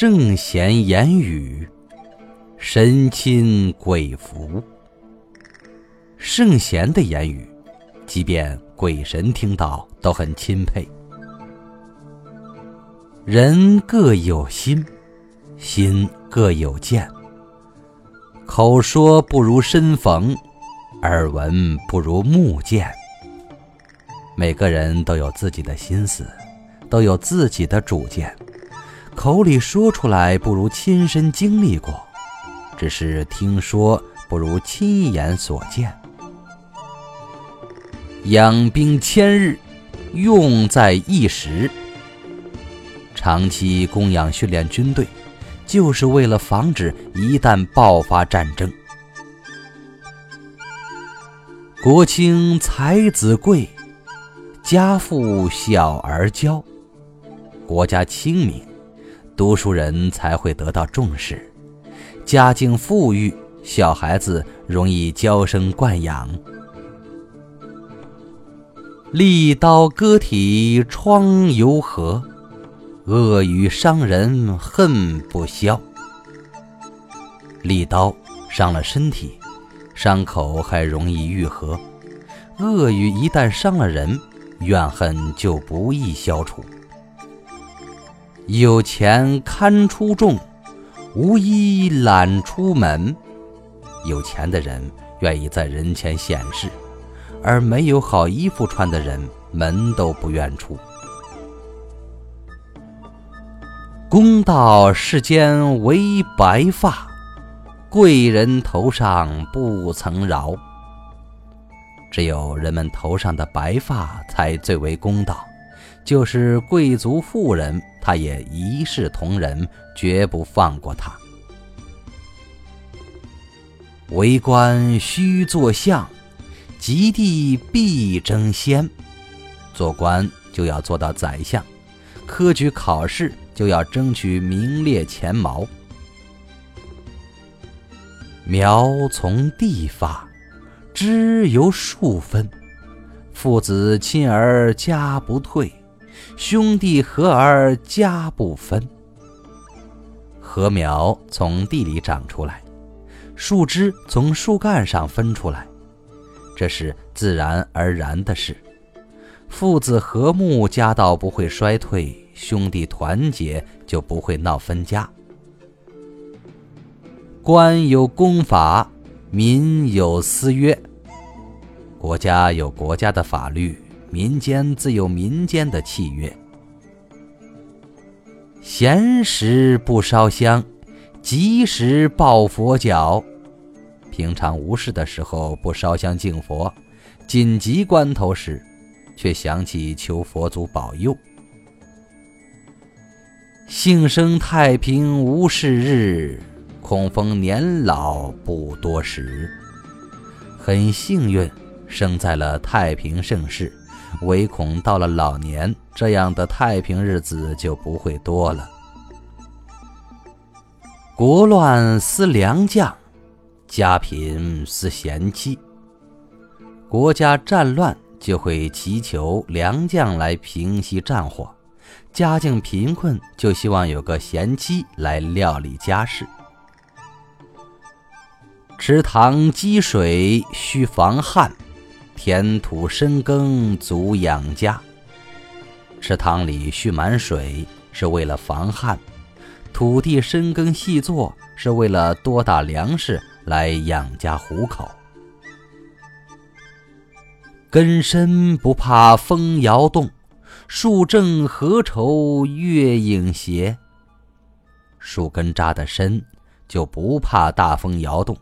圣贤言语，神亲鬼服。圣贤的言语，即便鬼神听到都很钦佩。人各有心，心各有见。口说不如身逢，耳闻不如目见。每个人都有自己的心思，都有自己的主见。口里说出来不如亲身经历过，只是听说不如亲眼所见。养兵千日，用在一时。长期供养训练军队，就是为了防止一旦爆发战争。国清才子贵，家富小儿骄。国家清明，读书人才会得到重视；家境富裕，小孩子容易娇生惯养。利刀割体疮犹合。恶语伤人恨不消，利刀伤了身体，伤口还容易愈合；恶语一旦伤了人，怨恨就不易消除。有钱堪出众，无衣懒出门。有钱的人愿意在人前显示，而没有好衣服穿的人，门都不愿出。公道世间唯白发，贵人头上不曾饶。只有人们头上的白发才最为公道，就是贵族富人，他也一视同仁，绝不放过他。为官须做相，及第必争先。做官就要做到宰相，科举考试。就要争取名列前茅。苗从地发，枝由树分。父子亲儿家不退，兄弟和儿家不分。禾苗从地里长出来，树枝从树干上分出来，这是自然而然的事。父子和睦，家道不会衰退；兄弟团结，就不会闹分家。官有公法，民有私约。国家有国家的法律，民间自有民间的契约。闲时不烧香，急时抱佛脚。平常无事的时候不烧香敬佛，紧急关头时。却想起求佛祖保佑。幸生太平无事日，恐逢年老不多时。很幸运生在了太平盛世，唯恐到了老年，这样的太平日子就不会多了。国乱思良将，家贫思贤妻。国家战乱。就会祈求良将来平息战火，家境贫困就希望有个贤妻来料理家事。池塘积水需防旱，田土深耕足养家。池塘里蓄满水是为了防旱，土地深耕细作是为了多打粮食来养家糊口。根深不怕风摇动，树正何愁月影斜。树根扎得深，就不怕大风摇动；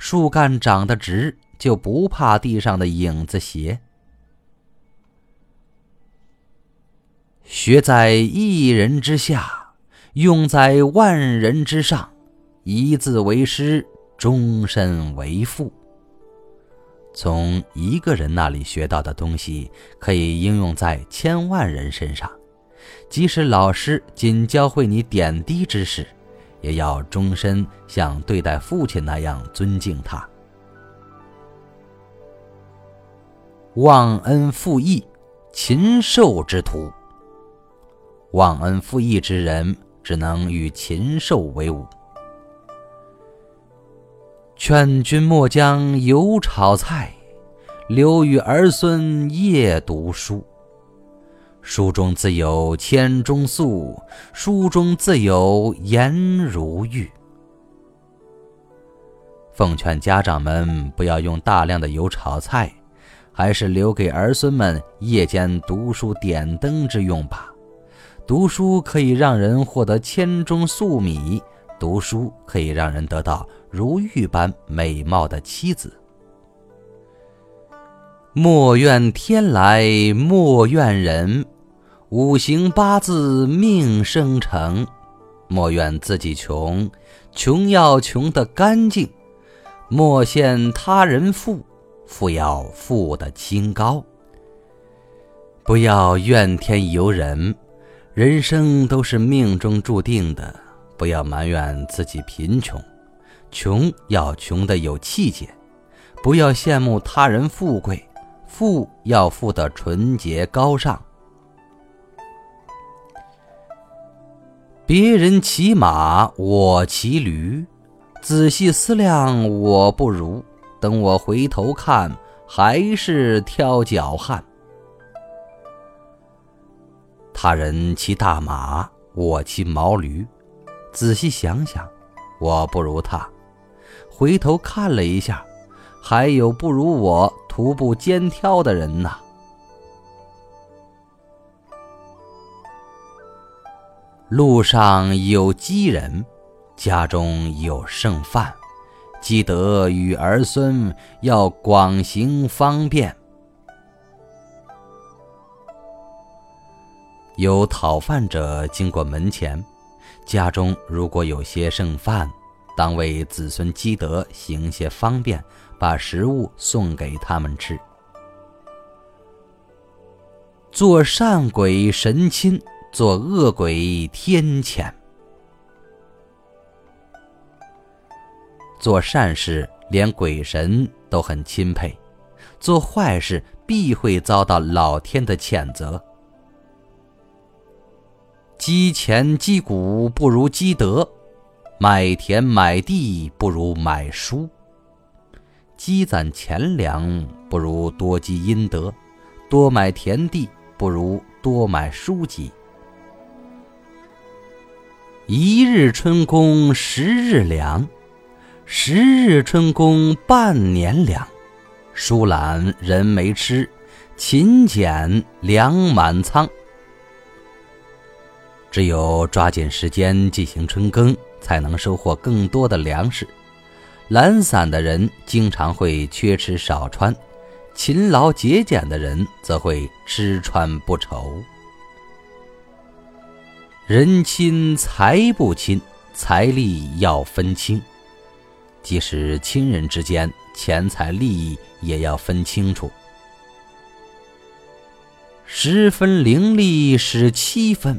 树干长得直，就不怕地上的影子斜。学在一人之下，用在万人之上。一字为师，终身为父。从一个人那里学到的东西，可以应用在千万人身上。即使老师仅教会你点滴之事，也要终身像对待父亲那样尊敬他。忘恩负义，禽兽之徒。忘恩负义之人，只能与禽兽为伍。劝君莫将油炒菜，留与儿孙夜读书。书中自有千钟粟，书中自有颜如玉。奉劝家长们不要用大量的油炒菜，还是留给儿孙们夜间读书点灯之用吧。读书可以让人获得千钟粟米，读书可以让人得到。如玉般美貌的妻子，莫怨天来莫怨人，五行八字命生成。莫怨自己穷，穷要穷得干净；莫羡他人富，富要富得清高。不要怨天尤人，人生都是命中注定的。不要埋怨自己贫穷。穷要穷的有气节，不要羡慕他人富贵；富要富的纯洁高尚。别人骑马，我骑驴，仔细思量，我不如。等我回头看，还是挑脚汉。他人骑大马，我骑毛驴，仔细想想，我不如他。回头看了一下，还有不如我徒步肩挑的人呢。路上有饥人，家中有剩饭，积德与儿孙要广行方便。有讨饭者经过门前，家中如果有些剩饭。当为子孙积德，行些方便，把食物送给他们吃。做善鬼神亲，做恶鬼天谴。做善事，连鬼神都很钦佩；做坏事，必会遭到老天的谴责。积钱积谷，不如积德。买田买地不如买书，积攒钱粮不如多积阴德，多买田地不如多买书籍。一日春耕十日粮，十日春耕半年粮。疏懒人没吃，勤俭粮满仓。只有抓紧时间进行春耕。才能收获更多的粮食。懒散的人经常会缺吃少穿，勤劳节俭的人则会吃穿不愁。人亲财不亲，财力要分清。即使亲人之间，钱财利益也要分清楚。十分伶俐使七分。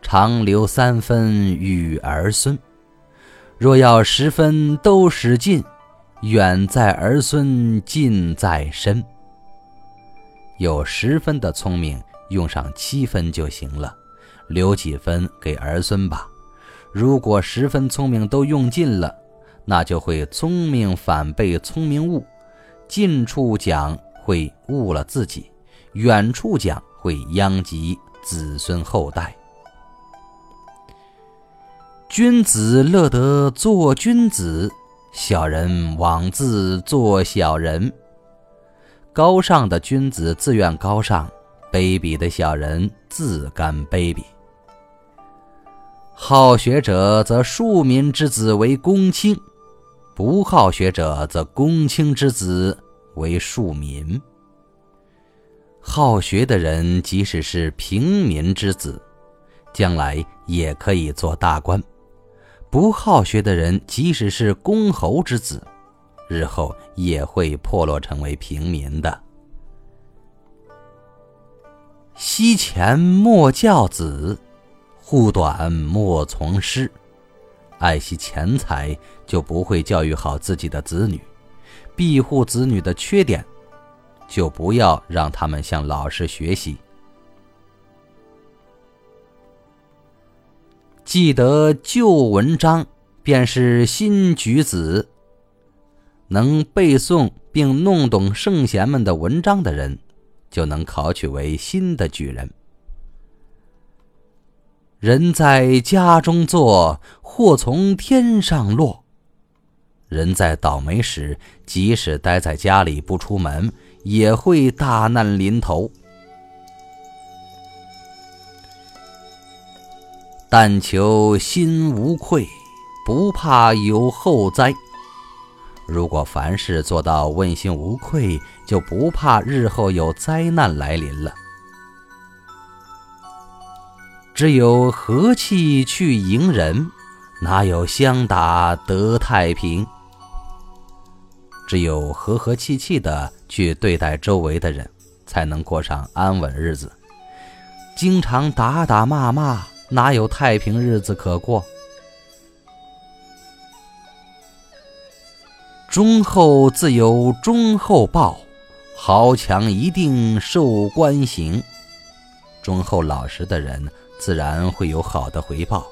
常留三分与儿孙，若要十分都使尽，远在儿孙，近在身。有十分的聪明，用上七分就行了，留几分给儿孙吧。如果十分聪明都用尽了，那就会聪明反被聪明误，近处讲会误了自己，远处讲会殃及子孙后代。君子乐得做君子，小人枉自做小人。高尚的君子自愿高尚，卑鄙的小人自甘卑鄙。好学者则庶民之子为公卿，不好学者则公卿之子为庶民。好学的人即使是平民之子，将来也可以做大官。不好学的人，即使是公侯之子，日后也会破落成为平民的。惜钱莫教子，护短莫从师。爱惜钱财，就不会教育好自己的子女；庇护子女的缺点，就不要让他们向老师学习。记得旧文章便是新举子。能背诵并弄懂圣贤们的文章的人，就能考取为新的举人。人在家中坐，祸从天上落。人在倒霉时，即使待在家里不出门，也会大难临头。但求心无愧，不怕有后灾。如果凡事做到问心无愧，就不怕日后有灾难来临了。只有和气去迎人，哪有相打得太平？只有和和气气的去对待周围的人，才能过上安稳日子。经常打打骂骂，哪有太平日子可过？忠厚自有忠厚报，豪强一定受官刑。忠厚老实的人，自然会有好的回报；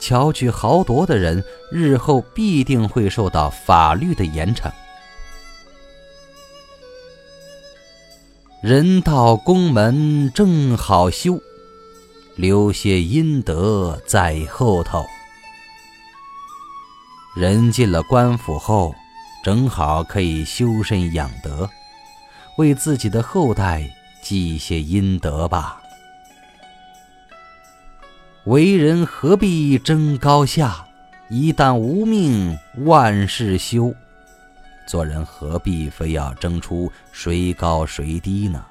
巧取豪夺的人，日后必定会受到法律的严惩。人到宫门正好修，留些阴德在后头。人进了官府后。正好可以修身养德，为自己的后代积些阴德吧。为人何必争高下？一旦无命，万事休。做人何必非要争出谁高谁低呢？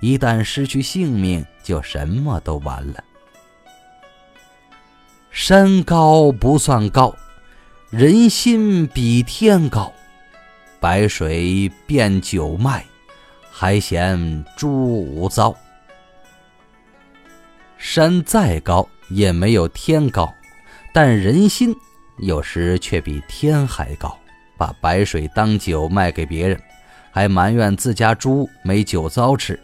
一旦失去性命，就什么都完了。山高不算高，人心比天高。白水变酒卖，还嫌猪无糟。山再高也没有天高，但人心有时却比天还高。把白水当酒卖给别人，还埋怨自家猪没酒糟吃。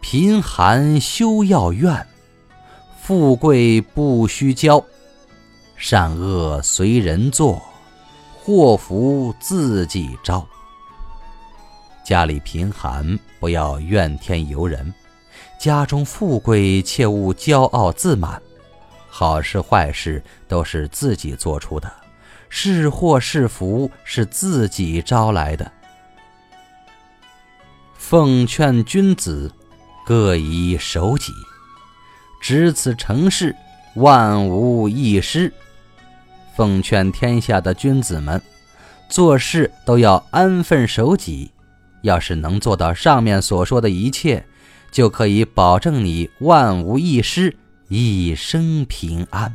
贫寒休要怨，富贵不须骄。善恶随人做，祸福自己招。家里贫寒，不要怨天尤人；家中富贵，切勿骄傲自满。好事坏事都是自己做出的，是祸是福是自己招来的。奉劝君子，各以守己，执此成事，万无一失。奉劝天下的君子们，做事都要安分守己。要是能做到上面所说的一切，就可以保证你万无一失，一生平安。